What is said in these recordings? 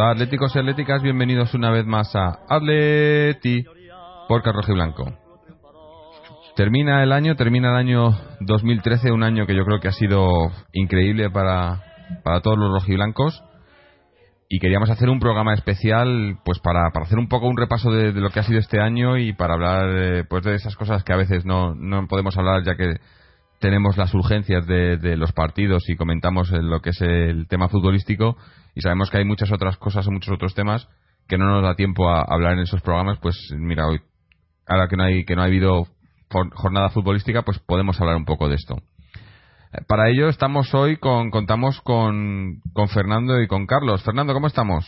Hola atléticos y atléticas, bienvenidos una vez más a Atleti por Carrojo y Blanco. Termina el año, termina el año 2013, un año que yo creo que ha sido increíble para, para todos los rojiblancos y queríamos hacer un programa especial pues para, para hacer un poco un repaso de, lo que ha sido este año y para hablar eh, pues de esas cosas que a veces no, no podemos hablar ya que tenemos las urgencias de, de los partidos y comentamos lo que es el tema futbolístico y sabemos que hay muchas otras cosas o muchos otros temas que no nos da tiempo a hablar en esos programas pues mira hoy ahora que no hay que no ha habido jornada futbolística pues podemos hablar un poco de esto para ello estamos hoy con contamos con, con Fernando y con Carlos. Fernando, ¿cómo estamos?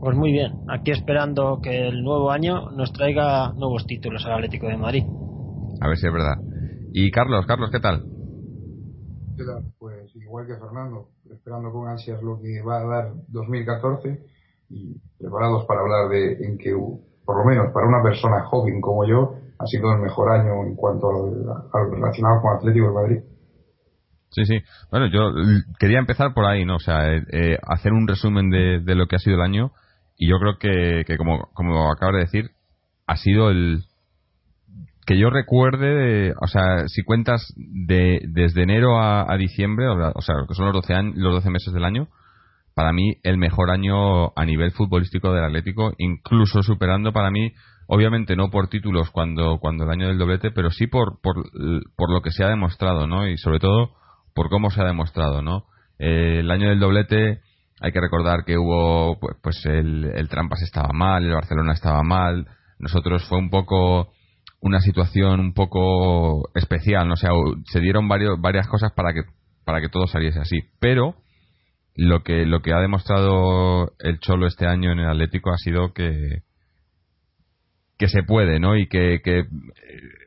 Pues muy bien, aquí esperando que el nuevo año nos traiga nuevos títulos al Atlético de Madrid. A ver si es verdad. Y Carlos, Carlos, ¿qué tal? ¿Qué tal? Pues igual que Fernando, esperando con ansias lo que va a dar 2014 y preparados para hablar de en que, por lo menos para una persona joven como yo, ha sido el mejor año en cuanto a lo, relacionado con Atlético de Madrid. Sí, sí. Bueno, yo quería empezar por ahí, ¿no? O sea, eh, eh, hacer un resumen de, de, lo que ha sido el año y yo creo que, que como, como acabo de decir, ha sido el que yo recuerde, o sea, si cuentas de, desde enero a, diciembre, o sea, que son los 12, años, los 12 meses del año, para mí el mejor año a nivel futbolístico del Atlético, incluso superando para mí, obviamente no por títulos cuando, cuando el año del doblete, pero sí por, por, por lo que se ha demostrado, ¿no? Y sobre todo por cómo se ha demostrado, ¿no? Eh, el año del doblete hay que recordar que hubo, pues, pues el, el, Trampas estaba mal, el Barcelona estaba mal, nosotros fue un poco una situación un poco especial, ¿no? o sea, se dieron varios, varias cosas para que para que todo saliese así, pero lo que lo que ha demostrado el Cholo este año en el Atlético ha sido que que se puede, ¿no? Y que, que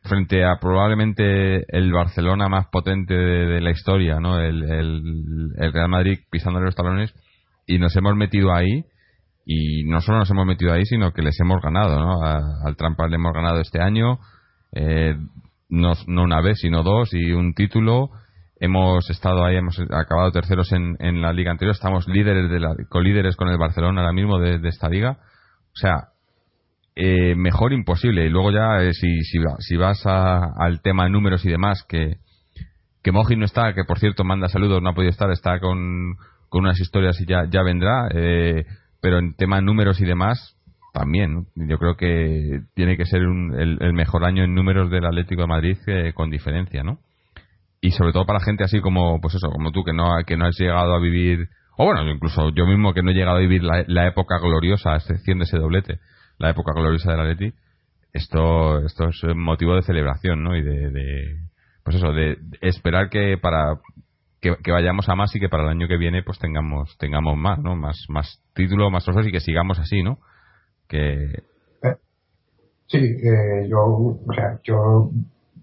frente a probablemente el Barcelona más potente de, la historia, ¿no? El, el, Real Madrid pisándole los talones y nos hemos metido ahí y no solo nos hemos metido ahí, sino que les hemos ganado, ¿no? al Trampas le hemos ganado este año, eh, no, no, una vez, sino dos y un título. Hemos estado ahí, hemos acabado terceros en, la liga anterior, estamos líderes de la, líderes con el Barcelona ahora mismo de, esta liga. O sea, eh, mejor imposible. Y luego ya, eh, si, si, si, vas al tema números y demás, que, que Moji no está, que por cierto manda saludos, no ha podido estar, está con, con unas historias y ya, ya vendrá. Eh, pero en tema números y demás, también. Yo creo que tiene que ser el, mejor año en números del Atlético de Madrid con diferencia, ¿no? Y sobre todo para gente así como, pues eso, como tú, que no, que no has llegado a vivir, o bueno, incluso yo mismo que no he llegado a vivir la, época gloriosa, a excepción de ese doblete la época gloriosa la Atleti, esto, esto es motivo de celebración, ¿no? Y de, pues eso, de esperar que para que, vayamos a más y que para el año que viene pues tengamos tengamos más, ¿no? Más más títulos, más trofeos y que sigamos así, ¿no? Que eh, sí, eh, yo, o sea, yo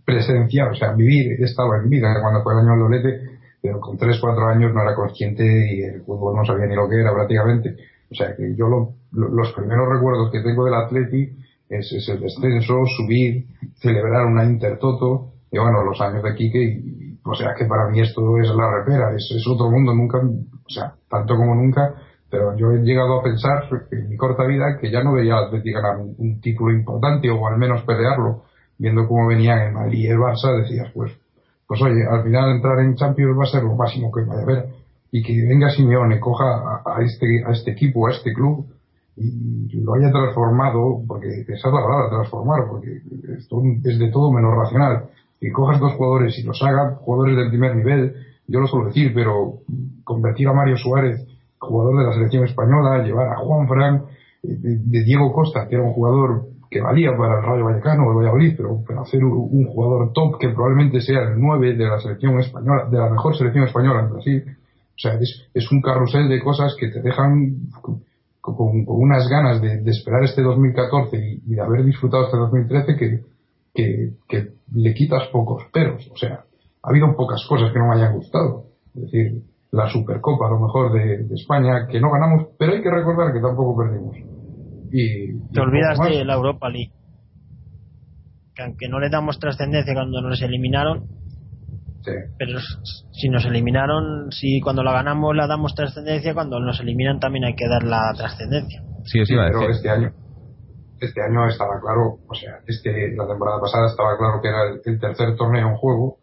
presenciar, o sea, vivir, he en vida cuando fue el año del doblete, pero con 3, 4 años no era consciente y el fútbol no sabía ni lo que era prácticamente o sea que yo lo, los primeros recuerdos que tengo del Atleti es, el descenso, subir, celebrar una Intertoto, y bueno, los años de Quique, y, o sea que para mí esto es la repera, es, es otro mundo, nunca, o sea, tanto como nunca, pero yo he llegado a pensar en mi corta vida que ya no veía al Atleti ganar un, título importante o al menos pelearlo, viendo cómo venían el Madrid y el Barça, decías, pues, pues oye, al final entrar en Champions va a ser lo máximo que vaya a haber y que venga Simeone, coja a, este, a este equipo, a este club y lo haya transformado, porque esa es la palabra, transformar, porque esto es de todo menos racional. Y cojas dos jugadores y los haga jugadores del primer nivel, yo lo suelo decir, pero convertir a Mario Suárez, jugador de la selección española, llevar a Juan Fran, eh, de, Diego Costa, que era un jugador que valía para el Rayo Vallecano o el Valladolid, pero, hacer un, jugador top que probablemente sea el 9 de la selección española, de la mejor selección española en Brasil, o sea, es, un carrusel de cosas que te dejan con, unas ganas de, esperar este 2014 y, de haber disfrutado este 2013 que, que, le quitas pocos peros. O sea, ha habido pocas cosas que no me hayan gustado. Es decir, la Supercopa, a lo mejor, de, España, que no ganamos, pero hay que recordar que tampoco perdimos. Y, te olvidas de la Europa League. Que aunque no le damos trascendencia cuando nos eliminaron, Pero si nos eliminaron, si cuando la ganamos la damos trascendencia, cuando nos eliminan también hay que dar la trascendencia. Sí, sí, pero este año, este año estaba claro, o sea, este, la temporada pasada estaba claro que era el, tercer torneo en juego,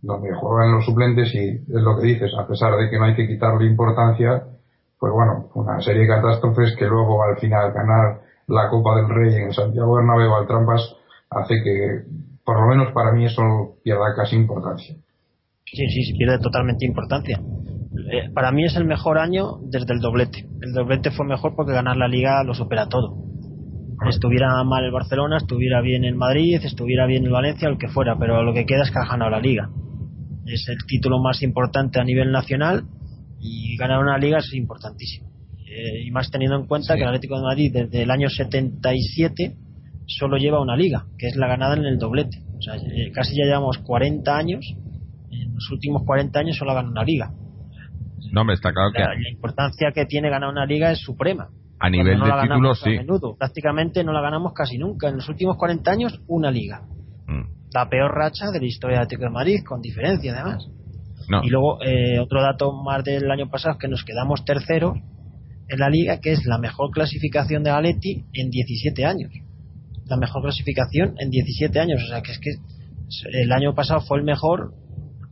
donde juegan los suplentes y es lo que dices, a pesar de que no hay que quitarle importancia, pues bueno, una serie de catástrofes que luego al final ganar la Copa del Rey en Santiago Bernabéu al Trampas hace que, por lo menos para mí, eso pierda casi importancia. Sí, sí, sí, pierde totalmente importancia. Eh, para mí es el mejor año desde el doblete. El doblete fue mejor porque ganar la liga lo supera todo. Estuviera mal el Barcelona, estuviera bien el Madrid, estuviera bien el Valencia, el que fuera, pero lo que queda es que ha ganado la liga. Es el título más importante a nivel nacional y ganar una liga es importantísimo. Eh, y más teniendo en cuenta que el Atlético de Madrid desde el año 77 solo lleva una liga, que es la ganada en el doblete. O sea, eh, casi ya llevamos 40 años, en los últimos 40 años solo ha ganado una liga. No, me está claro que. La, importancia que tiene ganar una liga es suprema. A nivel de títulos, sí. menudo. Prácticamente no la ganamos casi nunca. En los últimos 40 años, una liga. Mm. La peor racha de la historia de Atlético de Madrid, con diferencia además. Y luego, eh, otro dato más del año pasado es que nos quedamos terceros en la liga, que es la mejor clasificación de Galetti en 17 años. La mejor clasificación en 17 años. O sea, que es que el año pasado fue el mejor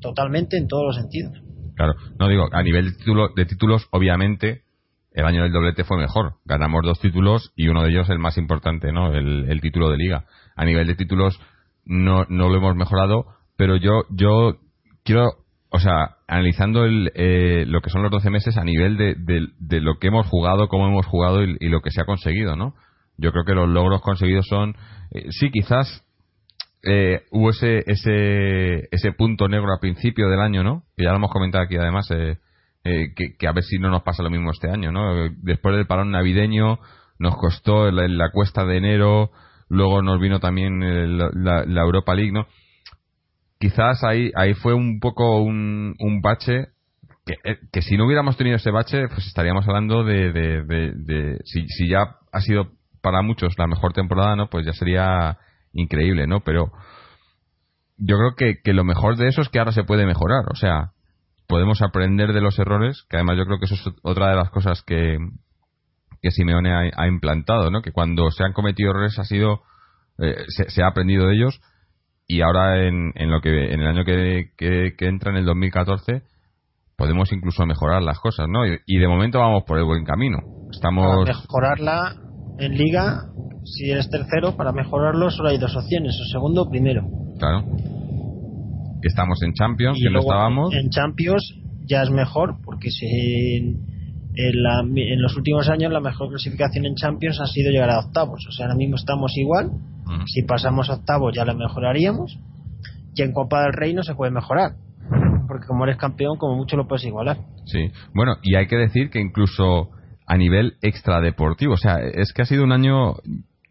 totalmente en todos los sentidos. Claro, no digo, a nivel de, de títulos, obviamente, el año del doblete fue mejor. Ganamos dos títulos y uno de ellos el más importante, ¿no? El, el título de liga. A nivel de títulos no, no lo hemos mejorado, pero yo, yo quiero o sea, analizando el, eh, lo que son los 12 meses a nivel de, de, lo que hemos jugado, cómo hemos jugado y, lo que se ha conseguido, ¿no? Yo creo que los logros conseguidos son, eh, sí, quizás eh, hubo ese, ese, ese punto negro al principio del año, ¿no? Que ya lo hemos comentado aquí además, eh, eh que, que, a ver si no nos pasa lo mismo este año, ¿no? Después del parón navideño nos costó la, la cuesta de enero, luego nos vino también la, la Europa League, ¿no? quizás ahí, ahí fue un poco un, un bache que, eh, que, si no hubiéramos tenido ese bache, pues estaríamos hablando de, de, de, si, si, ya ha sido para muchos la mejor temporada, ¿no? Pues ya sería increíble, ¿no? Pero yo creo que, que lo mejor de eso es que ahora se puede mejorar, o sea, podemos aprender de los errores, que además yo creo que eso es otra de las cosas que, que Simeone ha, ha implantado, ¿no? Que cuando se han cometido errores ha sido, eh, se, se, ha aprendido de ellos y ahora en, en lo que en el año que, que, entra en el 2014 podemos incluso mejorar las cosas, ¿no? Y, de momento vamos por el buen camino. Estamos para mejorarla en liga, si eres tercero, para mejorarlo solo hay dos opciones, o segundo o primero. Claro. Que estamos en Champions, que no estábamos. En Champions ya es mejor, porque si en, en, los últimos años la mejor clasificación en Champions ha sido llegar a octavos. O sea, ahora mismo estamos igual si pasamos a octavos ya lo mejoraríamos. Y en Copa del Rey no se puede mejorar. Porque como eres campeón, como mucho lo puedes igualar. Sí. Bueno, y hay que decir que incluso a nivel extradeportivo, o sea, es que ha sido un año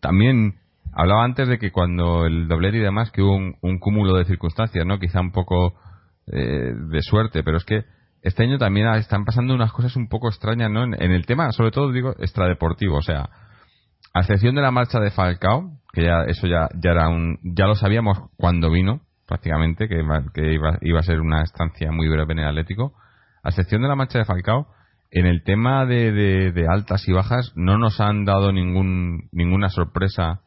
también hablaba antes de que cuando el doblete y demás que hubo un, cúmulo de circunstancias, ¿no? Quizá un poco eh, de suerte, pero es que este año también están pasando unas cosas un poco extrañas, ¿no? En, el tema, sobre todo digo, extradeportivo, o sea, a excepción de la marcha de Falcao, que ya eso ya, ya era un, ya lo sabíamos cuando vino, prácticamente, que, que iba, iba a ser una estancia muy breve en el Atlético, a excepción de la marcha de Falcao, en el tema de, de, altas y bajas no nos han dado ningún, ninguna sorpresa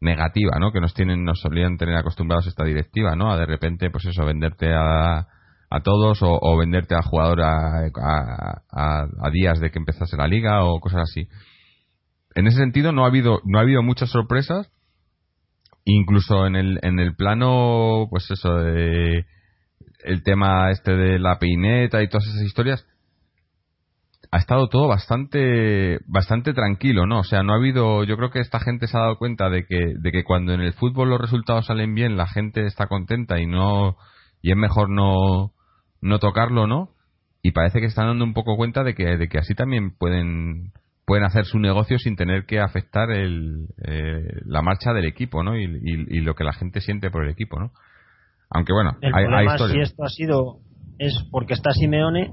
negativa, ¿no? Que nos tienen, nos solían tener acostumbrados esta directiva, ¿no? A de repente, pues eso, venderte a, a todos o, o venderte a jugador a, a, a, días de que empezase la liga o cosas así en ese sentido no ha habido no ha habido muchas sorpresas incluso en el en el plano pues eso de el tema este de la peineta y todas esas historias ha estado todo bastante bastante tranquilo no o sea no ha habido yo creo que esta gente se ha dado cuenta de que de que cuando en el fútbol los resultados salen bien la gente está contenta y no y es mejor no no tocarlo no y parece que están dando un poco cuenta de que de que así también pueden pueden hacer su negocio sin tener que afectar el, eh, la marcha del equipo, ¿no? Y, y, lo que la gente siente por el equipo, ¿no? Aunque bueno, el hay, problema si esto ha sido es porque está Simeone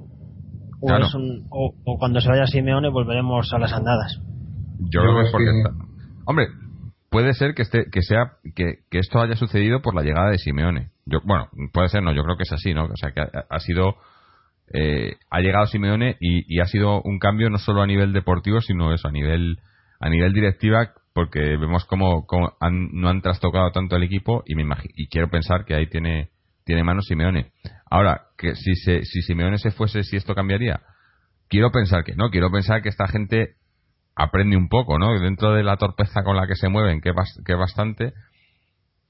o, es un, o, cuando se vaya Simeone volveremos a las andadas. Yo creo que es porque está... Hombre, puede ser que esté, que sea que, esto haya sucedido por la llegada de Simeone. Yo, bueno, puede ser, no, yo creo que es así, ¿no? O sea, que ha, sido eh, ha llegado Simeone y, ha sido un cambio no solo a nivel deportivo, sino eso a nivel a nivel directiva, porque vemos cómo, no han trastocado tanto el equipo y me y quiero pensar que ahí tiene tiene mano Simeone. Ahora, que si se, si Simeone se fuese, si esto cambiaría, quiero pensar que no, quiero pensar que esta gente aprende un poco, ¿no? Dentro de la torpeza con la que se mueven, que es bastante,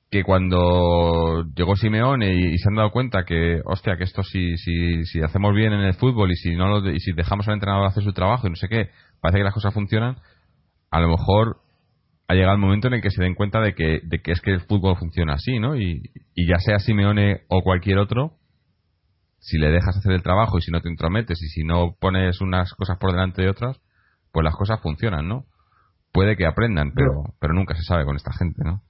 que cuando llegó Simeone y, se han dado cuenta que, hostia, que esto si, si, si hacemos bien en el fútbol y si no lo, y si dejamos al entrenador hacer su trabajo y no sé qué, parece que las cosas funcionan, a lo mejor ha llegado el momento en el que se den cuenta de que, de que es que el fútbol funciona así, ¿no? Y, y ya sea Simeone o cualquier otro, si le dejas hacer el trabajo y si no te entrometes y si no pones unas cosas por delante de otras, pues las cosas funcionan, ¿no? Puede que aprendan, pero, pero nunca se sabe con esta gente, ¿no?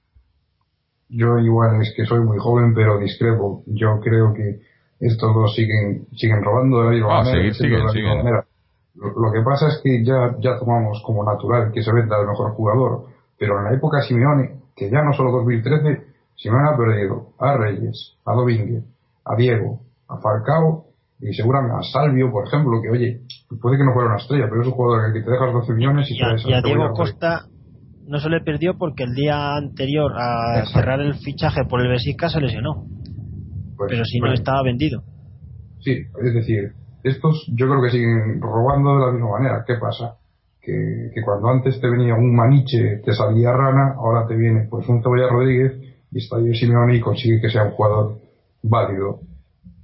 Yo igual es que soy muy joven, pero discrepo. Yo creo que estos dos siguen siguen robando de la misma manera. Lo, que pasa es que ya, ya tomamos como natural que se venda el mejor jugador, pero en la época Simeone, que ya no solo 2013, Simeone ha perdido a Reyes, a Domínguez, a Diego, a Falcao y seguramente a Salvio, por ejemplo, que oye, puede que no fuera una estrella, pero es un jugador que te dejas 12 millones y, y, a, Diego Costa no se le perdió porque el día anterior a cerrar el fichaje por el Besica se lesionó. Pues, pero si no pues, estaba vendido. Sí, es decir, estos yo creo que siguen robando de la misma manera. ¿Qué pasa? Que, que cuando antes te venía un maniche, te salía rana, ahora te viene pues un Cebolla Rodríguez y está ahí Simeone y consigue que sea un jugador válido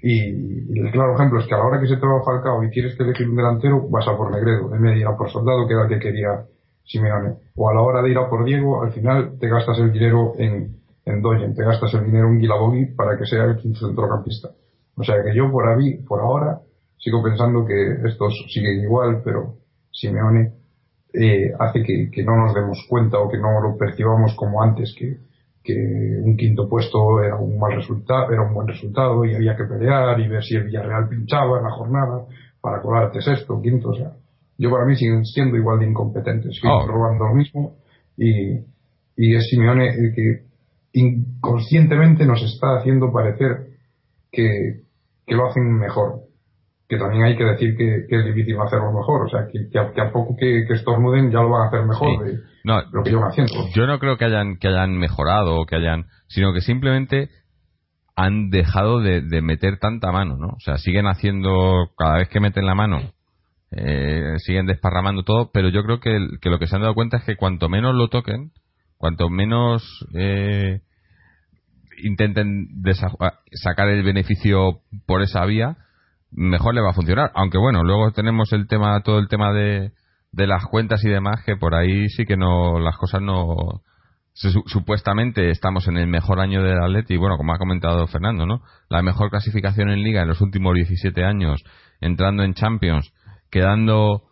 y, el claro ejemplo es que a la hora que se te va Falcao y quieres que elegir un delantero, vas a por Negredo, en vez de ir a por Soldado, que era el que quería Simeone. O a la hora de ir a por Diego, al final te gastas el dinero en, en Doyen, te gastas el dinero en Guilabogui para que sea el centrocampista. O sea que yo por, ahí, por ahora sigo pensando que estos siguen igual, pero Simeone eh, hace que, que no nos demos cuenta o que no lo percibamos como antes, que, que un quinto puesto era un mal resultado, era un buen resultado y había que pelear y ver si el Villarreal pinchaba en la jornada para colarte sexto, quinto, o sea, yo para mí siguen siendo igual de incompetentes, siguen oh. robando lo mismo y, y es Simeone el que inconscientemente nos está haciendo parecer que, que lo hacen mejor que también hay que decir que, es difícil hacerlo mejor, o sea, que, que, a, poco que, estornuden ya lo van a hacer mejor de lo que llevan haciendo. Yo no creo que hayan, que hayan mejorado o que hayan, sino que simplemente han dejado de, meter tanta mano, ¿no? O sea, siguen haciendo, cada vez que meten la mano, eh, siguen desparramando todo, pero yo creo que, que, lo que se han dado cuenta es que cuanto menos lo toquen, cuanto menos eh, intenten sacar el beneficio por esa vía, mejor le va a funcionar. Aunque bueno, luego tenemos el tema, todo el tema de, de las cuentas y demás, que por ahí sí que no, las cosas no, supuestamente estamos en el mejor año del Atleti, bueno, como ha comentado Fernando, ¿no? La mejor clasificación en Liga en los últimos 17 años, entrando en Champions, quedando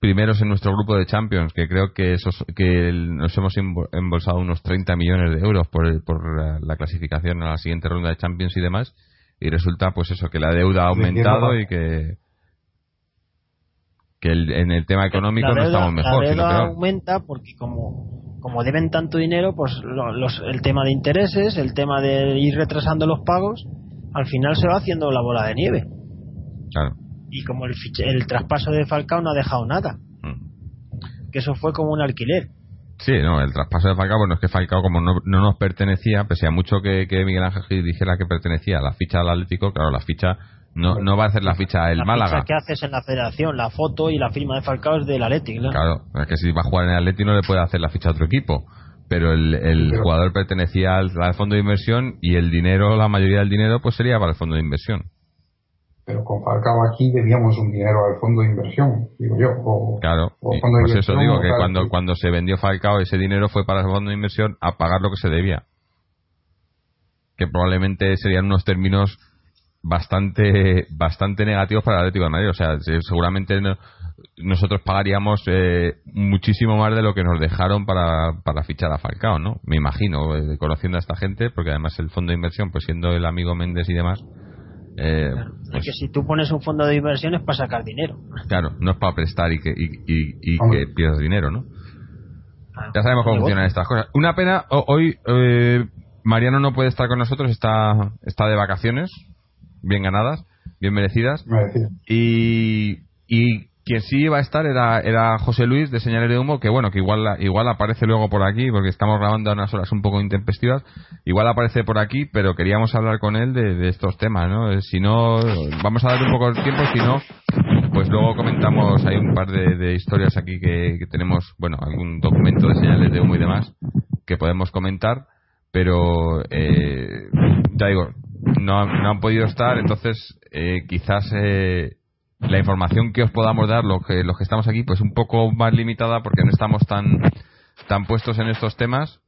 primeros en nuestro grupo de Champions, que creo que esos, que nos hemos embolsado unos 30 millones de euros por, por la clasificación a la siguiente ronda de Champions y demás y resulta pues eso que la deuda ha aumentado y que que en el tema económico no estamos mejor la deuda aumenta porque como como deben tanto dinero pues los, el tema de intereses el tema de ir retrasando los pagos al final se va haciendo la bola de nieve. Claro. Y como el, el traspaso de Falcao no ha dejado nada. Mm. que eso fue como un alquiler Sí, no, el traspaso de Falcao, bueno, es que Falcao como no, nos pertenecía, pese a mucho que, Miguel Ángel Gil dijera que pertenecía a la ficha del Atlético, claro, la ficha no, no va a hacer la ficha el Málaga. La que haces en la federación, la foto y la firma de Falcao es del Atlético, Claro, es que si va a jugar en el Atlético no le puede hacer la ficha a otro equipo. Pero el, el jugador pertenecía al, al fondo de inversión y el dinero, la mayoría del dinero, pues sería para el fondo de inversión pero con Falcao aquí debíamos un dinero al fondo de inversión, digo yo. O, claro, pues eso digo, que cuando, cuando se vendió Falcao ese dinero fue para el fondo de inversión a pagar lo que se debía. Que probablemente serían unos términos bastante bastante negativos para el Atlético de Madrid. O sea, seguramente nosotros pagaríamos eh, muchísimo más de lo que nos dejaron para, para fichar a Falcao, ¿no? Me imagino, eh, conociendo a esta gente, porque además el fondo de inversión, pues siendo el amigo Méndez y demás, eh, pues que si tú pones un fondo de inversión es para sacar dinero. Claro, no es para prestar y que, y, que pierdas dinero, ¿no? Ya sabemos cómo funcionan estas cosas. Una pena, hoy eh, Mariano no puede estar con nosotros, está, está de vacaciones, bien ganadas, bien merecidas. Y, y quien sí iba a estar era, era José Luis de Señales de Humo, que bueno, que igual, igual aparece luego por aquí, porque estamos grabando a unas horas un poco intempestivas, igual aparece por aquí, pero queríamos hablar con él de, estos temas, ¿no? Eh, si no, vamos a darle un poco de tiempo, si no, pues luego comentamos, hay un par de, historias aquí que, tenemos, bueno, algún documento de Señales de Humo y demás, que podemos comentar, pero eh, ya digo, no, no han podido estar, entonces eh, quizás eh, la información que os podamos dar, los que, los que estamos aquí, pues un poco más limitada porque no estamos tan, tan puestos en estos temas,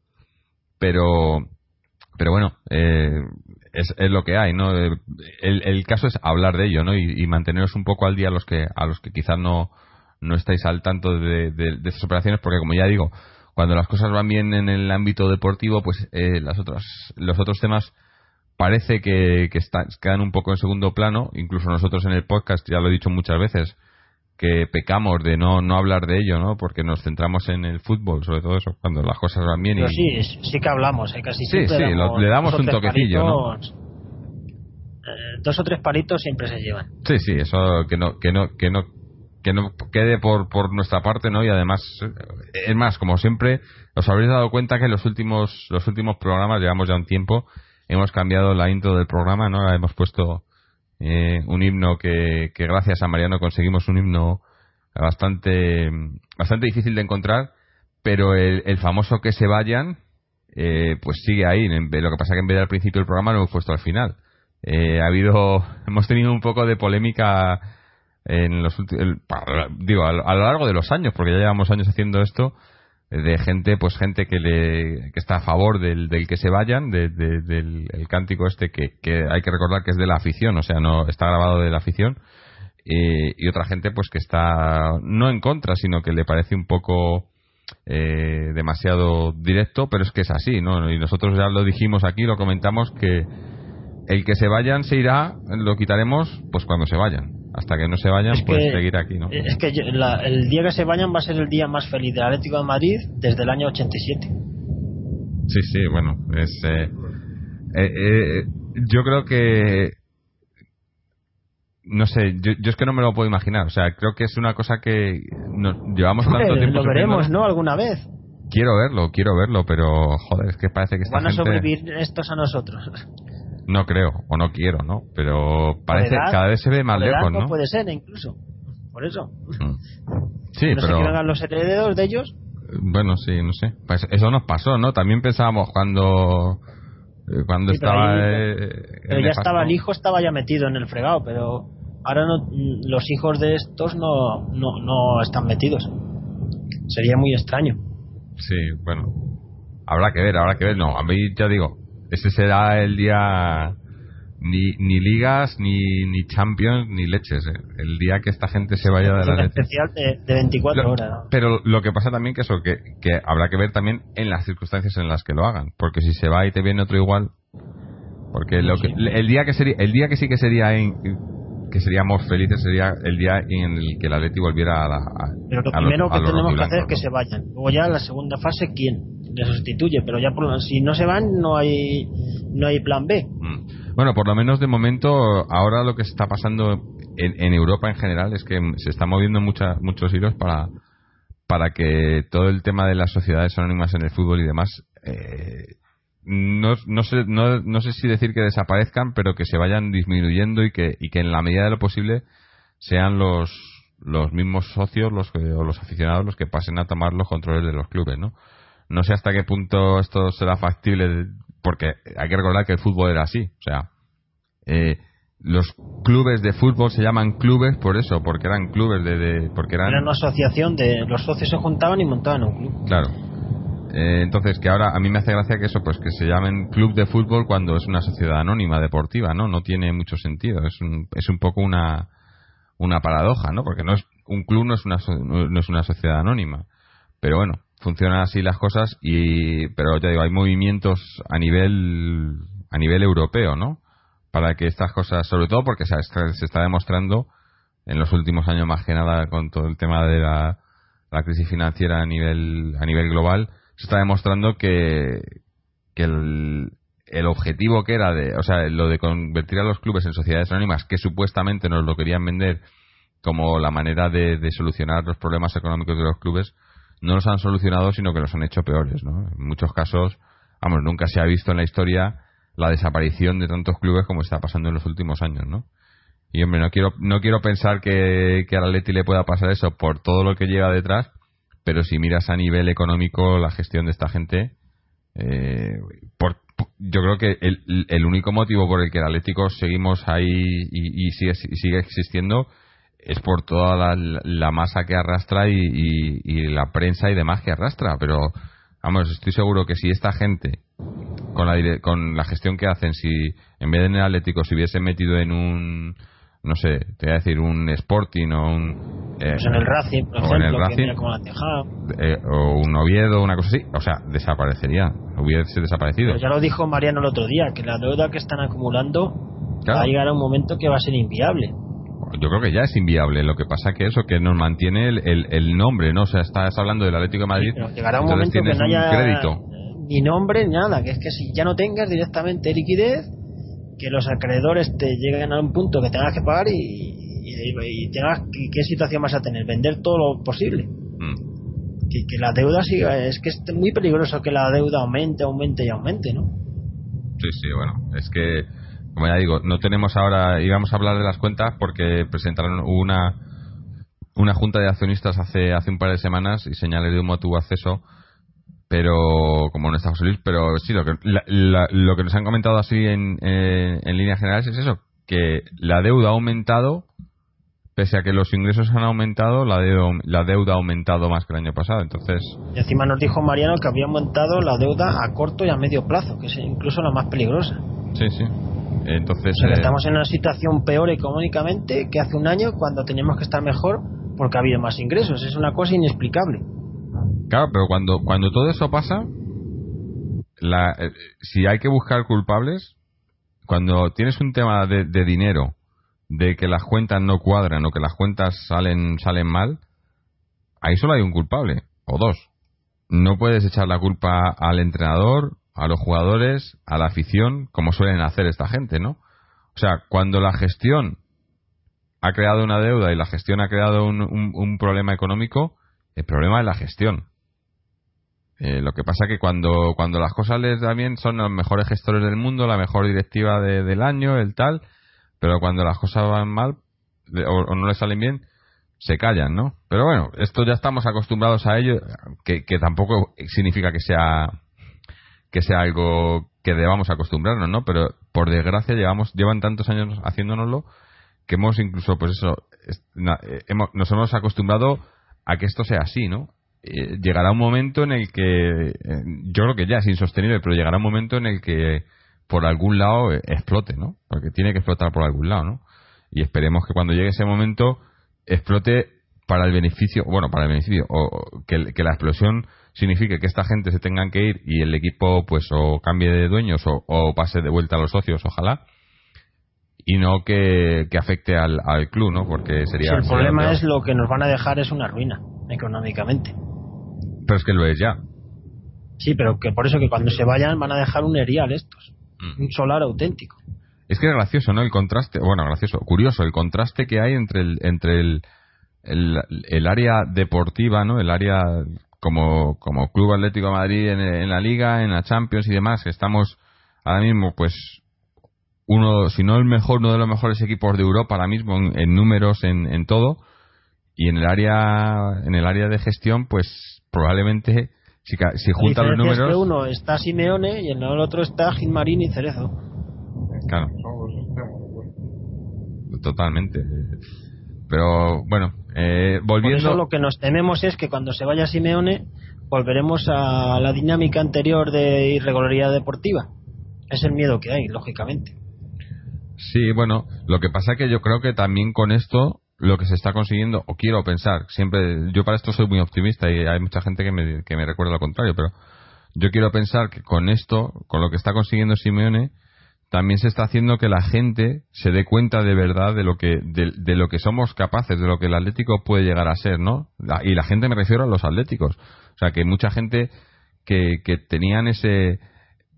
pero, pero bueno, eh, es, es, lo que hay, ¿no? El, el, caso es hablar de ello, ¿no? Y, manteneros un poco al día a los que, a los que quizás no, no estáis al tanto de, de, de estas operaciones, porque como ya digo, cuando las cosas van bien en el ámbito deportivo, pues eh, las otras, los otros temas parece que, que quedan un poco en segundo plano. Incluso nosotros en el podcast, ya lo he dicho muchas veces, que pecamos de no, no hablar de ello, ¿no? Porque nos centramos en el fútbol, sobre todo eso, cuando las cosas van bien. y... sí, sí que hablamos, ¿eh? casi sí, siempre. Sí, le damos un toquecillo, ¿no? Eh, dos o tres palitos siempre se llevan. Sí, sí, eso que no, que no, que no, que no quede por, por nuestra parte, ¿no? Y además, es más, como siempre, os habréis dado cuenta que los últimos, los últimos programas, llevamos ya un tiempo, hemos cambiado la intro del programa, ¿no? Hemos puesto eh, un himno que, gracias a Mariano conseguimos un himno bastante, bastante difícil de encontrar, pero el, el famoso que se vayan, eh, pues sigue ahí. Lo que pasa que en vez de al principio del programa lo hemos puesto al final. Eh, ha habido, hemos tenido un poco de polémica en los últimos, digo, a, lo largo de los años, porque ya llevamos años haciendo esto, de gente pues gente que le que está a favor del, del que se vayan del el cántico este que, que, hay que recordar que es de la afición o sea no está grabado de la afición y otra gente pues que está no en contra sino que le parece un poco eh, demasiado directo pero es que es así no y nosotros ya lo dijimos aquí lo comentamos que el que se vayan se irá lo quitaremos pues cuando se vayan hasta que no se vayan, pues seguir aquí, ¿no? Es que el día que se vayan va a ser el día más feliz del Atlético de Madrid desde el año 87. Sí, sí, bueno, es. Eh, eh, eh, yo creo que. No sé, yo, es que no me lo puedo imaginar. O sea, creo que es una cosa que nos llevamos tanto tiempo. Lo veremos, ¿no? Alguna vez. Quiero verlo, quiero verlo, pero joder, es que parece que esta Van a sobrevivir estos a nosotros. No creo, o no quiero, ¿no? Pero parece cada vez se ve más lejos, ¿no? puede ser, incluso. Por eso. Mm. Sí, no pero. Que los herederos de ellos. Bueno, sí, no sé. Pues eso nos pasó, ¿no? También pensábamos cuando. Eh, cuando estaba. Pero, ya estaba el hijo, estaba ya metido en el fregado, pero ahora no, los hijos de estos no, no, no están metidos. Sería muy extraño. Sí, bueno. Habrá que ver, habrá que ver. No, a mí ya digo, ese será el día ni, ni ligas, ni, ni champions, ni leches. Eh. El día que esta gente se vaya de la especial de, 24 horas. Pero lo que pasa también que eso, que, que habrá que ver también en las circunstancias en las que lo hagan. Porque si se va y te viene otro igual. Porque lo que, el día que sería, el día que sí que sería que seríamos felices sería el día en el que el Atleti volviera a la Pero lo primero que tenemos que hacer es que se vayan. Luego ya la segunda fase, ¿quién? Le sustituye, pero ya por, si no se van no hay no hay plan B. Mm. Bueno, por lo menos de momento ahora lo que está pasando en, Europa en general es que se están moviendo muchos hilos para para que todo el tema de las sociedades anónimas en el fútbol y demás eh, no, no, sé, no, no sé si decir que desaparezcan, pero que se vayan disminuyendo y que, y que en la medida de lo posible sean los, los mismos socios los o los aficionados los que pasen a tomar los controles de los clubes, ¿no? No sé hasta qué punto esto será factible, porque hay que recordar que el fútbol era así. O sea, eh, los clubes de fútbol se llaman clubes por eso, porque eran clubes de. porque eran... Era una asociación de. Los socios se juntaban y montaban un club. Claro. Eh, entonces, que ahora a mí me hace gracia que eso, pues que se llamen club de fútbol cuando es una sociedad anónima deportiva, ¿no? No tiene mucho sentido. Es un, es un poco una, una paradoja, ¿no? Porque no es, un club no es una, no es una sociedad anónima. Pero bueno, funcionan así las cosas y pero ya digo hay movimientos a nivel a nivel europeo no para que estas cosas sobre todo porque se, está demostrando en los últimos años más que nada con todo el tema de la la crisis financiera a nivel a nivel global se está demostrando que, que el, el objetivo que era de, o sea, lo de convertir a los clubes en sociedades anónimas que supuestamente nos lo querían vender como la manera de, de solucionar los problemas económicos de los clubes, no los han solucionado, sino que los han hecho peores, ¿no? En muchos casos, vamos, nunca se ha visto en la historia la desaparición de tantos clubes como está pasando en los últimos años, ¿no? Y hombre, no quiero, no quiero pensar que, que al Atleti le pueda pasar eso por todo lo que lleva detrás, pero si miras a nivel económico la gestión de esta gente, eh, por, yo creo que el, el, único motivo por el que el Atlético seguimos ahí y, y sigue, sigue existiendo es por toda la, la masa que arrastra y, y, y, la prensa y demás que arrastra. Pero, vamos, estoy seguro que si esta gente, con la, con la gestión que hacen, si en vez de en el Atlético se hubiese metido en un no sé, te voy a decir un Sporting o un eh, pues en el Racing, por ejemplo, en el Racing, como la eh, o un Oviedo, una cosa así, o sea, desaparecería, hubiese desaparecido. Pero ya lo dijo Mariano el otro día, que la deuda que están acumulando va a llegar a un momento que va a ser inviable. Yo creo que ya es inviable, lo que pasa que eso, que nos mantiene el, el, el nombre, ¿no? O sea, estás hablando del Atlético de Madrid, sí, llegará un que no haya crédito. ni nombre, ni nada, que es que si ya no tengas directamente liquidez, que los acreedores te lleguen a un punto que tengas que pagar y, y, tengas ¿qué, situación vas a tener vender todo lo posible mm. que, que, la deuda siga es que es muy peligroso que la deuda aumente aumente y aumente no sí sí bueno es que como ya digo no tenemos ahora íbamos a hablar de las cuentas porque presentaron una una junta de accionistas hace hace un par de semanas y señales de humo tuvo acceso pero como no está José Luis, pero sí, lo que, lo que nos han comentado así en, eh, en líneas generales es eso, que la deuda ha aumentado, pese a que los ingresos han aumentado, la deuda, la deuda ha aumentado más que el año pasado, entonces... Y encima nos dijo Mariano que había aumentado la deuda a corto y a medio plazo, que es incluso la más peligrosa. Sí, sí. Entonces... Eh, estamos en una situación peor económicamente que hace un año cuando teníamos que estar mejor porque ha habido más ingresos. Es una cosa inexplicable. Claro, pero cuando, cuando todo eso pasa, la, eh, si hay que buscar culpables, cuando tienes un tema de, de, dinero, de que las cuentas no cuadran o que las cuentas salen, salen mal, ahí solo hay un culpable, o dos. No puedes echar la culpa al entrenador, a los jugadores, a la afición, como suelen hacer esta gente, ¿no? O sea, cuando la gestión ha creado una deuda y la gestión ha creado un, un, problema económico, el problema es la gestión. Eh, lo que pasa que cuando, cuando las cosas les da bien son los mejores gestores del mundo, la mejor directiva de, del año, el tal, pero cuando las cosas van mal o, no les salen bien, se callan, ¿no? Pero bueno, esto ya estamos acostumbrados a ello, que, que tampoco significa que sea que sea algo que debamos acostumbrarnos, ¿no? Pero por desgracia llevamos llevan tantos años haciéndonoslo que hemos incluso, pues eso, eh, hemos, nos hemos acostumbrado a que esto sea así, ¿no? Eh, llegará un momento en el que, eh, yo creo que ya es insostenible, pero llegará un momento en el que por algún lado explote, ¿no? Porque tiene que explotar por algún lado, ¿no? Y esperemos que cuando llegue ese momento explote para el beneficio, bueno, para el beneficio, o que la explosión signifique que esta gente se tengan que ir y el equipo pues o cambie de dueños o, pase de vuelta a los socios, ojalá, y no que, que afecte al, al, club, ¿no? Porque sería... el problema es lo que nos van a dejar es una ruina económicamente. Pero es que lo es ya. Sí, pero que por eso que cuando se vayan van a dejar un erial estos. Mm. Un solar auténtico. Es que es gracioso, ¿no? El contraste, bueno, gracioso, curioso, el contraste que hay entre el, entre el, el, área deportiva, ¿no? El área como, como Club Atlético de Madrid en, en, la Liga, en la Champions y demás, que estamos ahora mismo, pues, uno, si no el mejor, uno de los mejores equipos de Europa ahora mismo en, en números, en, en todo, y en el área, en el área de gestión, pues, probablemente si, si juntan los números. Es que uno está Simeone y en el otro está Gilmarín y Cerezo. Claro. Totalmente. Pero bueno, eh, volviendo. Por eso lo que nos tememos es que cuando se vaya Simeone volveremos a la dinámica anterior de irregularidad deportiva. Es el miedo que hay, lógicamente. Sí, bueno, lo que pasa es que yo creo que también con esto lo que se está consiguiendo, o quiero pensar, siempre, yo para esto soy muy optimista y hay mucha gente que me, que me recuerda lo contrario, pero yo quiero pensar que con esto, con lo que está consiguiendo Simeone, también se está haciendo que la gente se dé cuenta de verdad de lo que de, lo que somos capaces, de lo que el Atlético puede llegar a ser, ¿no? y la gente me refiero a los atléticos. O sea, que mucha gente que, que tenían ese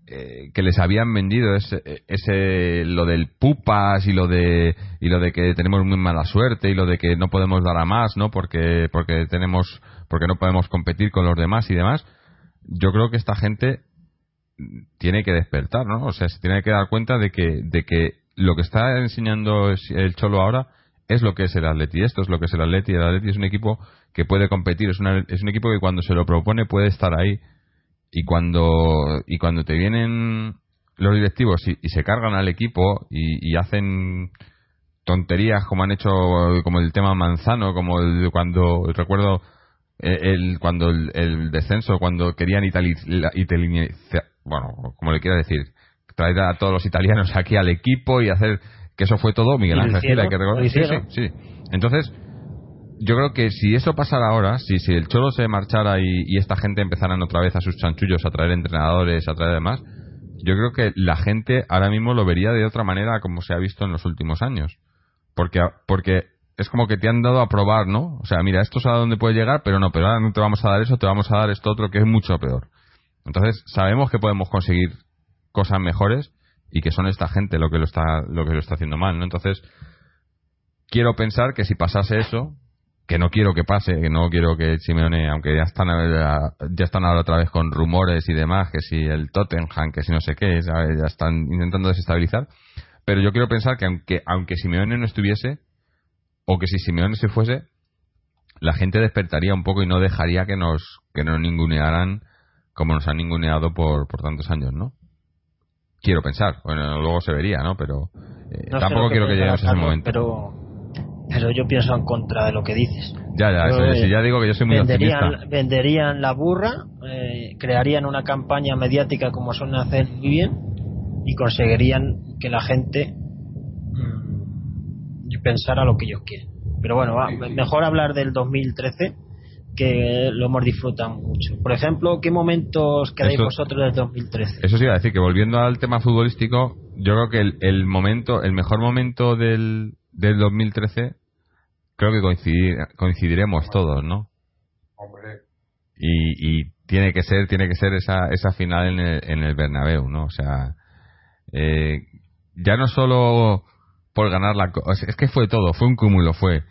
eh, que les habían vendido ese, ese lo del pupas y lo de y lo de que tenemos muy mala suerte y lo de que no podemos dar a más, ¿no? Porque porque tenemos porque no podemos competir con los demás y demás. Yo creo que esta gente tiene que despertar, ¿no? O sea, se tiene que dar cuenta de que, de que lo que está enseñando el Cholo ahora es lo que es el Atleti. Esto es lo que es el Atleti. El Atleti es un equipo que puede competir, es, es un equipo que cuando se lo propone puede estar ahí. Y cuando, y cuando te vienen los directivos y, se cargan al equipo y, hacen tonterías como han hecho, como el tema Manzano, como el, cuando recuerdo el, cuando el, descenso, cuando querían italizar, bueno, como le quiera decir, traer a todos los italianos aquí al equipo y hacer que eso fue todo Miguel Ángel Gil, hay que recordar. Sí, sí, sí. Entonces, yo creo que si eso pasara ahora, si, si el Cholo se marchara y, esta gente empezaran otra vez a sus chanchullos, a traer entrenadores, a traer demás, yo creo que la gente ahora mismo lo vería de otra manera como se ha visto en los últimos años. Porque, porque es como que te han dado a probar, ¿no? O sea, mira, esto es a dónde puede llegar, pero no, pero ahora no te vamos a dar eso, te vamos a dar esto otro que es mucho peor. Entonces, sabemos que podemos conseguir cosas mejores y que son esta gente lo que lo está lo que lo está haciendo mal, ¿no? Entonces, quiero pensar que si pasase eso, que no quiero que pase, que no quiero que Simeone, aunque ya están ya están ahora otra vez con rumores y demás, que si el Tottenham, que si no sé qué, ya, están intentando desestabilizar, pero yo quiero pensar que aunque aunque Simeone no estuviese o que si Simeone se fuese, la gente despertaría un poco y no dejaría que nos que nos ningunearan como nos han ninguneado por, por tantos años, ¿no? Quiero pensar, bueno, luego se vería, ¿no? Pero eh, tampoco quiero que lleguemos a ese momento. Pero, pero yo pienso en contra de lo que dices. Ya, ya, eso, ya digo que yo soy muy venderían, optimista. Venderían la burra, eh, crearían una campaña mediática como suelen hacer muy bien y conseguirían que la gente mm, pensara lo que ellos quieren. Pero bueno, mejor hablar del 2013 que lo hemos disfrutado mucho. Por ejemplo, ¿qué momentos quedáis vosotros del 2013? Eso sí, iba a decir que volviendo al tema futbolístico, yo creo que el, momento, el mejor momento del, del 2013, creo que coincidir, coincidiremos todos, ¿no? Hombre. Y, y, tiene que ser, tiene que ser esa, esa final en el, en el Bernabéu, ¿no? O sea, eh, ya no solo por ganar la, es que fue todo, fue un cúmulo, fue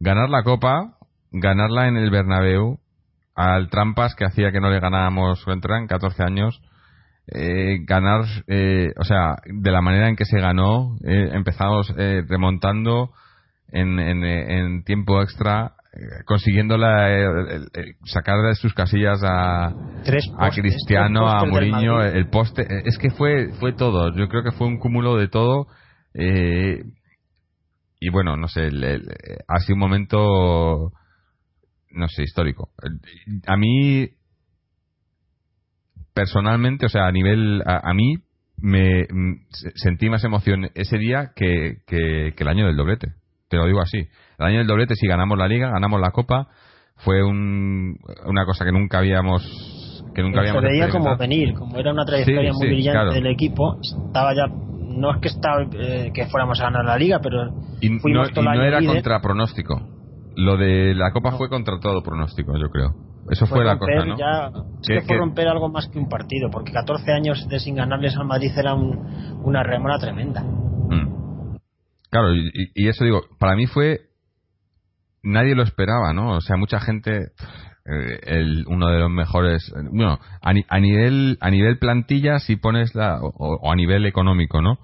ganar la Copa, ganarla en el Bernabéu al Trampas que hacía que no le ganábamos entran 14 años eh, ganar eh, o sea de la manera en que se ganó eh, empezamos eh, remontando en, en, en, tiempo extra eh, consiguiendo sacar de sus casillas a, a Cristiano a Mourinho el poste es que fue fue todo yo creo que fue un cúmulo de todo y bueno no sé ha sido un momento no sé, histórico. A mí, personalmente, o sea, a nivel, a, mí, me sentí más emoción ese día que, que, el año del doblete. Te lo digo así. El año del doblete, si ganamos la liga, ganamos la copa, fue un, una cosa que nunca habíamos que nunca habíamos se veía como venir como era una trayectoria muy brillante del equipo estaba ya no es que estaba eh, que fuéramos a ganar la liga pero y no, y no era contra pronóstico lo de la Copa fue contra todo pronóstico, yo creo. Eso fue, la cosa, ¿no? Ya, es que fue romper algo más que un partido, porque 14 años de sin ganarles al Madrid era una remora tremenda. Mm. Claro, y, eso digo, para mí fue. Nadie lo esperaba, ¿no? O sea, mucha gente. Eh, el, uno de los mejores. Bueno, a, nivel a nivel plantilla, si pones la. o a nivel económico, ¿no?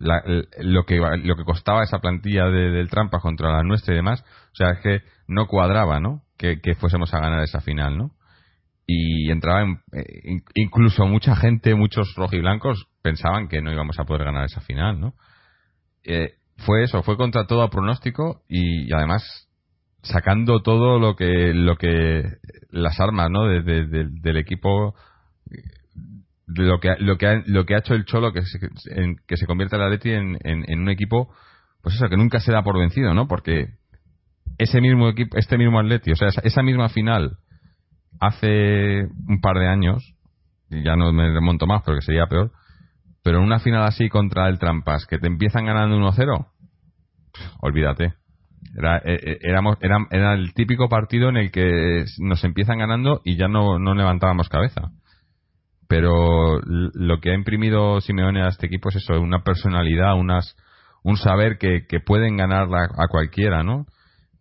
lo que lo que costaba esa plantilla de, del Trampa contra la nuestra y demás, o sea, es que no cuadraba, ¿no? Que, fuésemos a ganar esa final, ¿no? Y entraba en, eh, incluso mucha gente, muchos rojiblancos pensaban que no íbamos a poder ganar esa final, ¿no? Eh, fue eso, fue contra todo pronóstico y, además sacando todo lo que lo que las armas, ¿no? del equipo lo que lo que ha, lo que ha hecho el Cholo que se, en, que se convierte el Atleti en, en, un equipo pues eso que nunca se da por vencido no porque ese mismo equipo este mismo Atleti o sea esa, misma final hace un par de años y ya no me remonto más porque sería peor Pero en una final así contra el Trampas, que te empiezan ganando 1-0, olvídate. Era, eh, eh, éramos, era, era, el típico partido en el que nos empiezan ganando y ya no, no levantábamos cabeza. Pero lo que ha imprimido Simeone a este equipo es eso, una personalidad, unas, un saber que, que pueden ganar a, cualquiera, ¿no?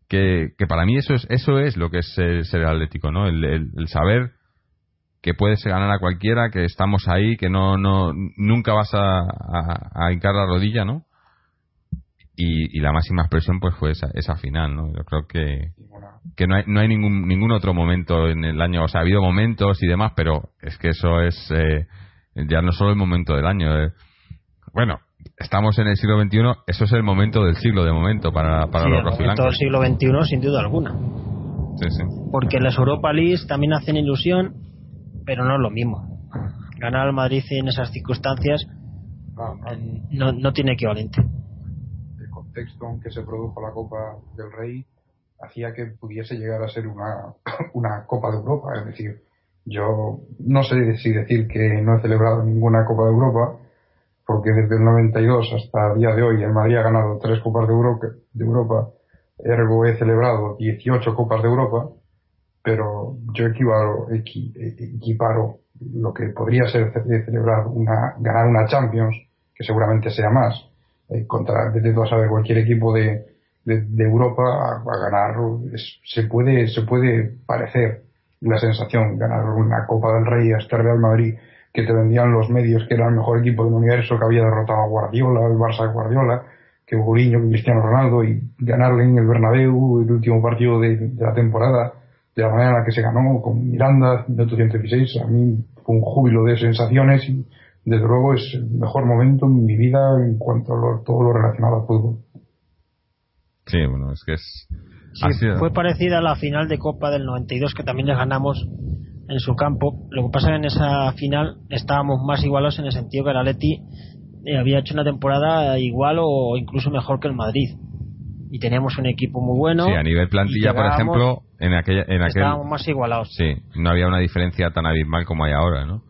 Que, que, para mí eso es, eso es lo que es ser, atlético, ¿no? El, el, saber que puedes ganar a cualquiera, que estamos ahí, que no, no, nunca vas a, a, a hincar la rodilla, ¿no? Y, y, la máxima expresión pues fue esa, esa final no yo creo que que no hay no hay ningún ningún otro momento en el año. O sea ha habido momentos y demás pero es que eso es eh, ya no solo el momento del año eh. bueno estamos en el siglo XXI eso es el momento del siglo de momento para, para los rojiblancos. todo el siglo XXI sin duda alguna. Sí, sí. porque las Europa League también hacen ilusión pero no es lo mismo. Ganar al Madrid en esas circunstancias no, no tiene equivalente contexto en que se produjo la Copa del Rey hacía que pudiese llegar a ser una, una Copa de Europa. Es decir, yo no sé si decir que no he celebrado ninguna Copa de Europa, porque desde el 92 hasta el día de hoy el Madrid ha ganado tres Copas de Europa, ergo he celebrado 18 Copas de Europa, pero yo equivalo, equiparo lo que podría ser celebrar una, ganar una Champions, que seguramente sea más, eh, contra, desde a saber, cualquier equipo de, de, Europa a, ganar, se puede, se puede parecer la sensación, ganar una Copa del Rey a este Real Madrid que te vendían los medios que era el mejor equipo del universo, que había derrotado a Guardiola, el Barça de Guardiola, que Mourinho, Cristiano Ronaldo, y ganarle en el Bernabéu, el último partido de, la temporada, de la manera en la que se ganó con Miranda, 116, a mí fue un júbilo de sensaciones y, desde luego es el mejor momento en mi vida en cuanto a todo lo relacionado al fútbol. Sí, bueno, es que es... Fue parecida a la final de Copa del 92 que también le ganamos en su campo. Lo que pasa es que en esa final estábamos más igualados en el sentido que el Atleti eh, había hecho una temporada igual o incluso mejor que el Madrid. Y teníamos un equipo muy bueno. Sí, a nivel plantilla, por ejemplo, en aquella... En aquel, estábamos más igualados. Sí, no había una diferencia tan abismal como hay ahora, ¿no?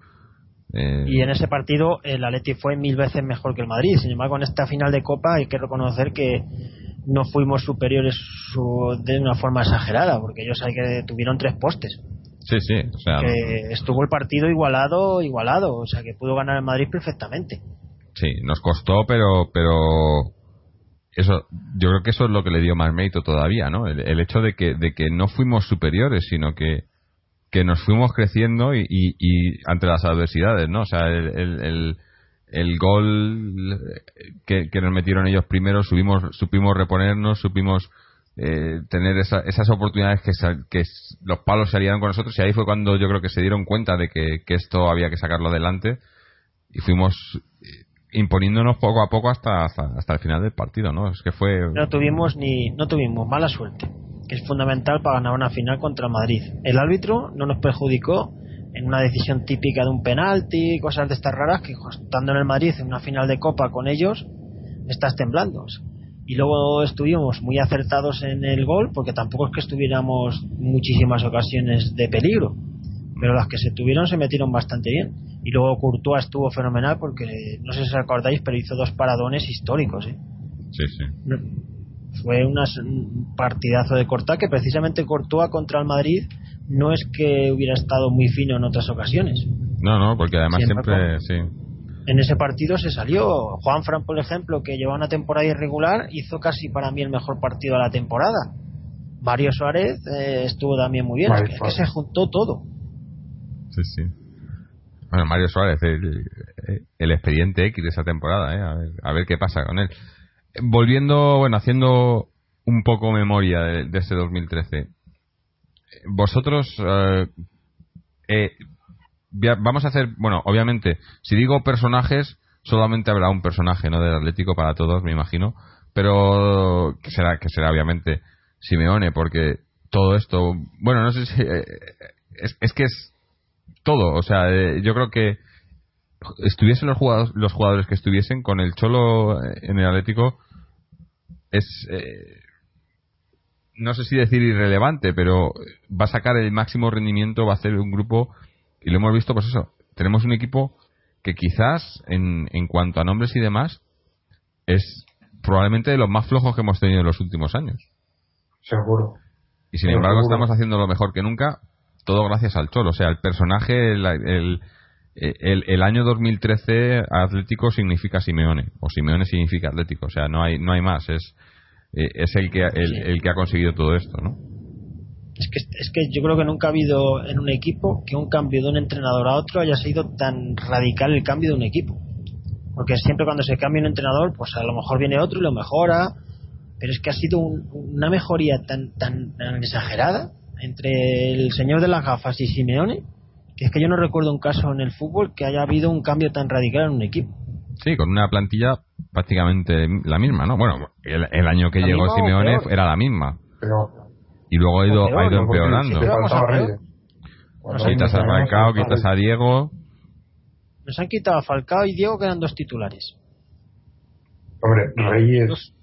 Eh, y en ese partido el Atleti fue mil veces mejor que el Madrid. Sin embargo, en esta final de Copa hay que reconocer que no fuimos superiores de una forma exagerada, porque ellos hay que tuvieron tres postes. Sí, sí. O sea, que estuvo el partido igualado, igualado. O sea, que pudo ganar el Madrid perfectamente. Sí, nos costó, pero, pero eso, yo creo que eso es lo que le dio más mérito todavía, ¿no? El, el hecho de que, de que no fuimos superiores, sino que que nos fuimos creciendo y, y, ante las adversidades, ¿no? O sea, el, el, el, gol que, que, nos metieron ellos primero, subimos, supimos reponernos, supimos eh, tener esa, esas oportunidades que, que los palos salieron con nosotros y ahí fue cuando yo creo que se dieron cuenta de que, que esto había que sacarlo adelante y fuimos eh, imponiéndonos poco a poco hasta, hasta, hasta el final del partido, ¿no? Es que fue... No tuvimos ni... no tuvimos mala suerte es fundamental para ganar una final contra Madrid. El árbitro no nos perjudicó en una decisión típica de un penalti, cosas de estas raras, que estando en el Madrid en una final de Copa con ellos, estás temblando. Y luego estuvimos muy acertados en el gol, porque tampoco es que estuviéramos muchísimas ocasiones de peligro, pero las que se tuvieron se metieron bastante bien. Y luego Courtois estuvo fenomenal porque, no sé si os acordáis, pero hizo dos paradones históricos. ¿eh? Sí, sí fue un partidazo de Cortá que precisamente Courtois contra el Madrid no es que hubiera estado muy fino en otras ocasiones. No, no, porque además siempre, sí. En ese partido se salió. Juan Fran, por ejemplo, que lleva una temporada irregular, hizo casi para mí el mejor partido de la temporada. Mario Suárez eh, estuvo también muy bien. Es que, se juntó todo. Sí, sí. Bueno, Mario Suárez, el, expediente X de esa temporada, ¿eh? a, ver, a ver qué pasa con él volviendo, bueno, haciendo un poco memoria de, ese 2013, vosotros eh, eh, vamos a hacer, bueno, obviamente, si digo personajes, solamente habrá un personaje, ¿no? Del Atlético para todos, me imagino, pero que será, que será obviamente Simeone, porque todo esto, bueno, no sé si eh, es, es que es todo, o sea, yo creo que estuviesen los jugadores, los jugadores que estuviesen con el Cholo en el Atlético es eh, no sé si decir irrelevante pero va a sacar el máximo rendimiento va a hacer un grupo y lo hemos visto pues eso tenemos un equipo que quizás en, en cuanto a nombres y demás es probablemente de los más flojos que hemos tenido en los últimos años. Seguro. Y sin embargo estamos haciendo lo mejor que nunca, todo gracias al Cholo. O sea, el personaje, el, el, el, el año 2013 Atlético significa Simeone, o Simeone significa Atlético. O sea, no hay, no hay más. Es, eh, es el que, el, el que ha conseguido todo esto, ¿no? Es que, es que yo creo que nunca ha habido en un equipo que un cambio de un entrenador a otro haya sido tan radical el cambio de un equipo. Porque siempre cuando se cambia un entrenador, pues a lo mejor viene otro y lo mejora, pero es que ha sido un- una mejoría tan, tan, tan exagerada entre el señor de las gafas y Simeone, que es que yo no recuerdo un caso en el fútbol que haya habido un cambio tan radical en un equipo. Sí, con una plantilla prácticamente la misma, ¿no? Bueno, el, el año que ¿La llegó Simeone era la misma. Pero, Y luego ha ido, peor, ha ido empeorando. Quitas a Falcao, quitas a Diego. Nos han quitado a Falcao y Diego, que eran dos titulares. Hombre, Reyes,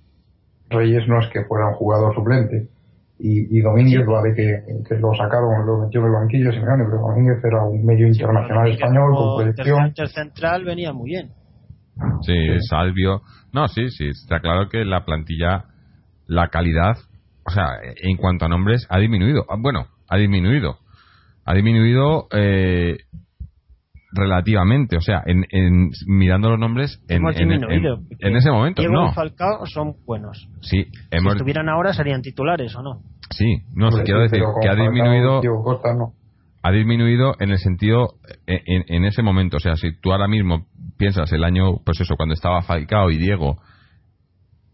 Reyes no es que fuera un jugador suplente. Y, y Domínguez, vale, que, que lo sacaron, lo metió en el banquillo, Simeone, pero Domínguez era un medio internacional español con proyección. tercer central venía muy bien. Sí, Salvio. No, sí, sí, está claro que la plantilla, la calidad, o sea, en cuanto a nombres, ha disminuido. Ah, Bueno, ha disminuido. Ha disminuido eh, relativamente, o sea, en, en- mirando los nombres en, Hemos en- en- disminuido, en porque ese momento, Diego no. y Falcao son buenos. Sí, Si estuvieran ahora serían titulares o no. sí, no, Hombre, quiero decir que ha disminuido, Diego Costa no. ha disminuido en el sentido en, en- en ese momento, o sea, si tú ahora mismo piensas el año, pues eso, cuando estaba Falcao y Diego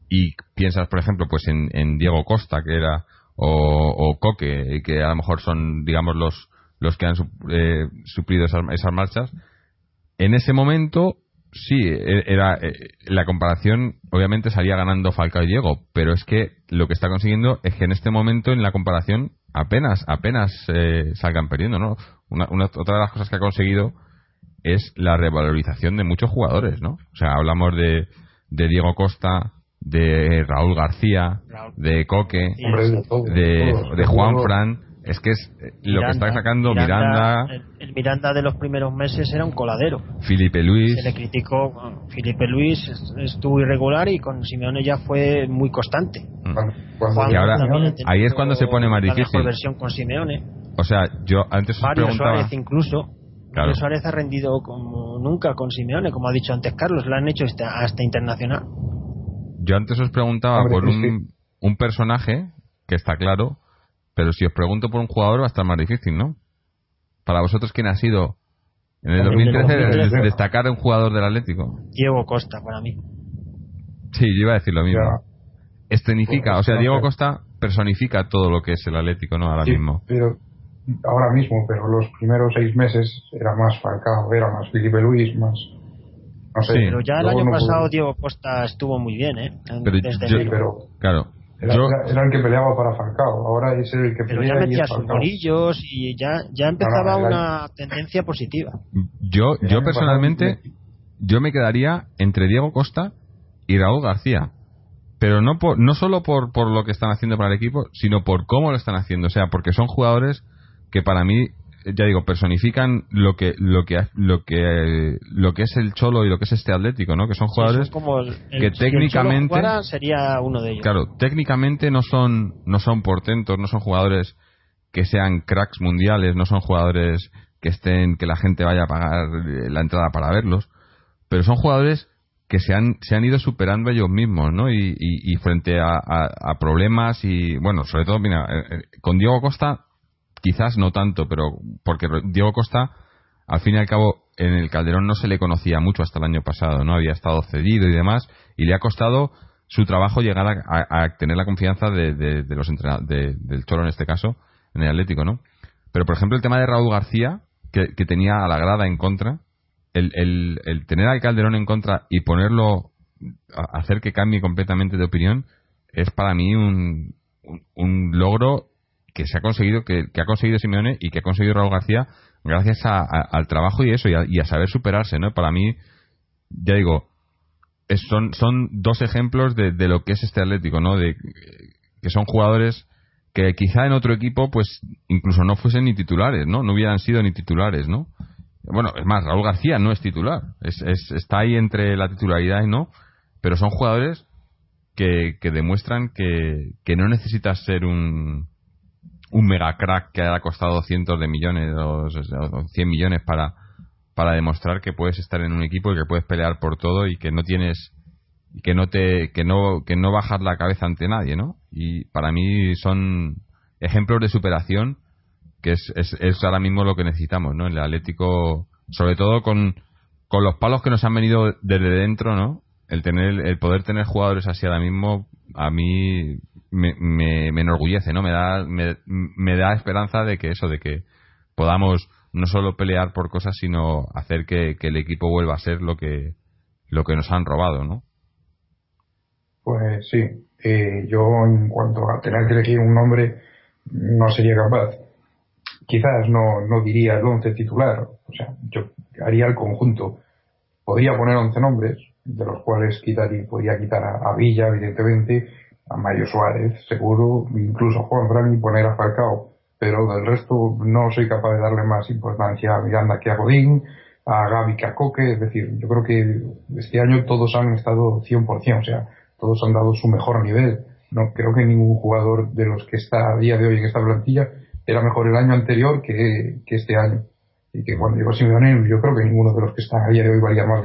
y piensas, por ejemplo, pues en, en Diego Costa, que era, o, o Coque, que a lo mejor son, digamos, los, los que han eh, suplido esas, esas marchas, en ese momento, sí, e- era, eh, la comparación, obviamente salía ganando Falcao y Diego, pero es que lo que está consiguiendo es que en este momento, en la comparación, apenas, apenas eh, salgan perdiendo, ¿no? Una, una- otra de las cosas que ha conseguido es la revalorización de muchos jugadores, ¿no? O sea, hablamos de, de Diego Costa, de Raúl García, de Coque, de de, Juan. Fran, es que es eh, lo que está sacando Miranda, El, el Miranda de los primeros meses era un coladero. Felipe Luis, Se le criticó. bueno, Felipe Luis es- estuvo irregular y con Simeone ya fue muy constante. Juan Y ahora- ahí es cuando se pone más La difícil. mejor versión con Simeone. o sea, yo antes os Mario preguntaba, Suárez incluso. Claro. Mario Suárez ha rendido como nunca con Simeone, como ha dicho antes Carlos, lo han hecho hasta, hasta internacional. yo antes os preguntaba Hombre, por es un, un personaje que está claro, pero si os pregunto por un jugador va a estar más difícil, ¿no? Para vosotros, ¿quién ha sido en el En el 2013 de- 2013. destacar un jugador del Atlético? Diego Costa para mí. Sí, yo iba a decir lo mismo. Ya. Escenifica, o sea, Pues, Diego. Costa personifica todo lo que es el Atlético, ¿no? Ahora Sí, mismo. pero ahora mismo, pero los primeros seis meses era más Falcao, era más Felipe Luis, más. No sé. Sí. Pero ya el luego año no pasado pudo- Diego Costa estuvo muy bien, ¿eh? Pero Desde yo- pero Claro. Era, Yo, era- el que peleaba para Falcao. Ahora es el que Pero pelea ya y metía es sus bolillos y ya, ya empezaba No, no, el una tendencia positiva. yo, yo personalmente, yo me quedaría entre Diego Costa y Raúl García. Pero no por, no solo por, por lo que están haciendo para el equipo, sino por cómo lo están haciendo. O sea, porque son jugadores que para mí, ya digo, personifican lo que, lo que, lo que, lo que es el Cholo y lo que es este Atlético, ¿no? Que son jugadores Sí, son como el- el- que si el Cholo técnicamente- jugara, sería uno de ellos. Claro, técnicamente no son, no son portentos, no son jugadores que sean cracks mundiales, no son jugadores que estén, que la gente vaya a pagar eh, la entrada para verlos, pero son jugadores que se han, se han ido superando ellos mismos, ¿no? Y, y- y frente a, a- a problemas y, bueno, sobre todo, mira, eh, eh, con Diego Costa, quizás no tanto, pero porque Diego Costa, al fin y al cabo, en el Calderón no se le conocía mucho hasta el año pasado, ¿no? Había estado cedido y demás, y le ha costado su trabajo llegar a, tener la confianza de, los de- del Cholo en este caso, en el Atlético, ¿no? Pero, por ejemplo, el tema de Raúl García, que, tenía a la grada en contra, el, el- el tener al Calderón en contra y ponerlo, hacer que cambie completamente de opinión, es para mí un logro que se ha conseguido, que, ha conseguido Simeone y que ha conseguido Raúl García gracias a- al trabajo y eso, y a, saber superarse, ¿no? Para mí, ya digo, es- son, son dos ejemplos de, de lo que es este Atlético, ¿no? De, que son jugadores que quizá en otro equipo, pues, incluso no fuesen ni titulares, ¿no? No hubieran sido ni titulares, ¿no? Bueno, es más, Raúl García no es titular. Es, está ahí entre la titularidad y no. Pero son jugadores que, que demuestran que, que no necesitas ser un, un mega crack que haya costado cientos de millones o, o 100 millones para, para demostrar que puedes estar en un equipo y que puedes pelear por todo y que no tienes que no te que no que no bajas la cabeza ante nadie no y para mí son ejemplos de superación que es, es, ahora mismo lo que necesitamos no el Atlético sobre todo con con los palos que nos han venido desde dentro no el tener el poder tener jugadores así ahora mismo a mí me, me, enorgullece no me da me, me da esperanza de que eso de que podamos no solo pelear por cosas sino hacer que, que el equipo vuelva a ser lo que lo que nos han robado no pues sí, eh, yo en cuanto a tener que elegir un nombre no sería capaz. Quizás no, no diría el once titular, o sea, yo haría el conjunto. Podría poner once nombres, de los cuales quitaría, podría quitar a, Villa, evidentemente, a Mario Suárez, seguro, incluso Juan Fran y poner a Falcao. Pero del resto no soy capaz de darle más importancia a Miranda que a Godín, a Gaby que a Coque, es decir, yo creo que este año todos han estado 100%, o sea, todos han dado su mejor nivel. No creo que ningún jugador de los que está a día de hoy en esta plantilla era mejor el año anterior que, que este año. Y que cuando llegó Simeone, yo creo que ninguno de los que están a día de hoy valía más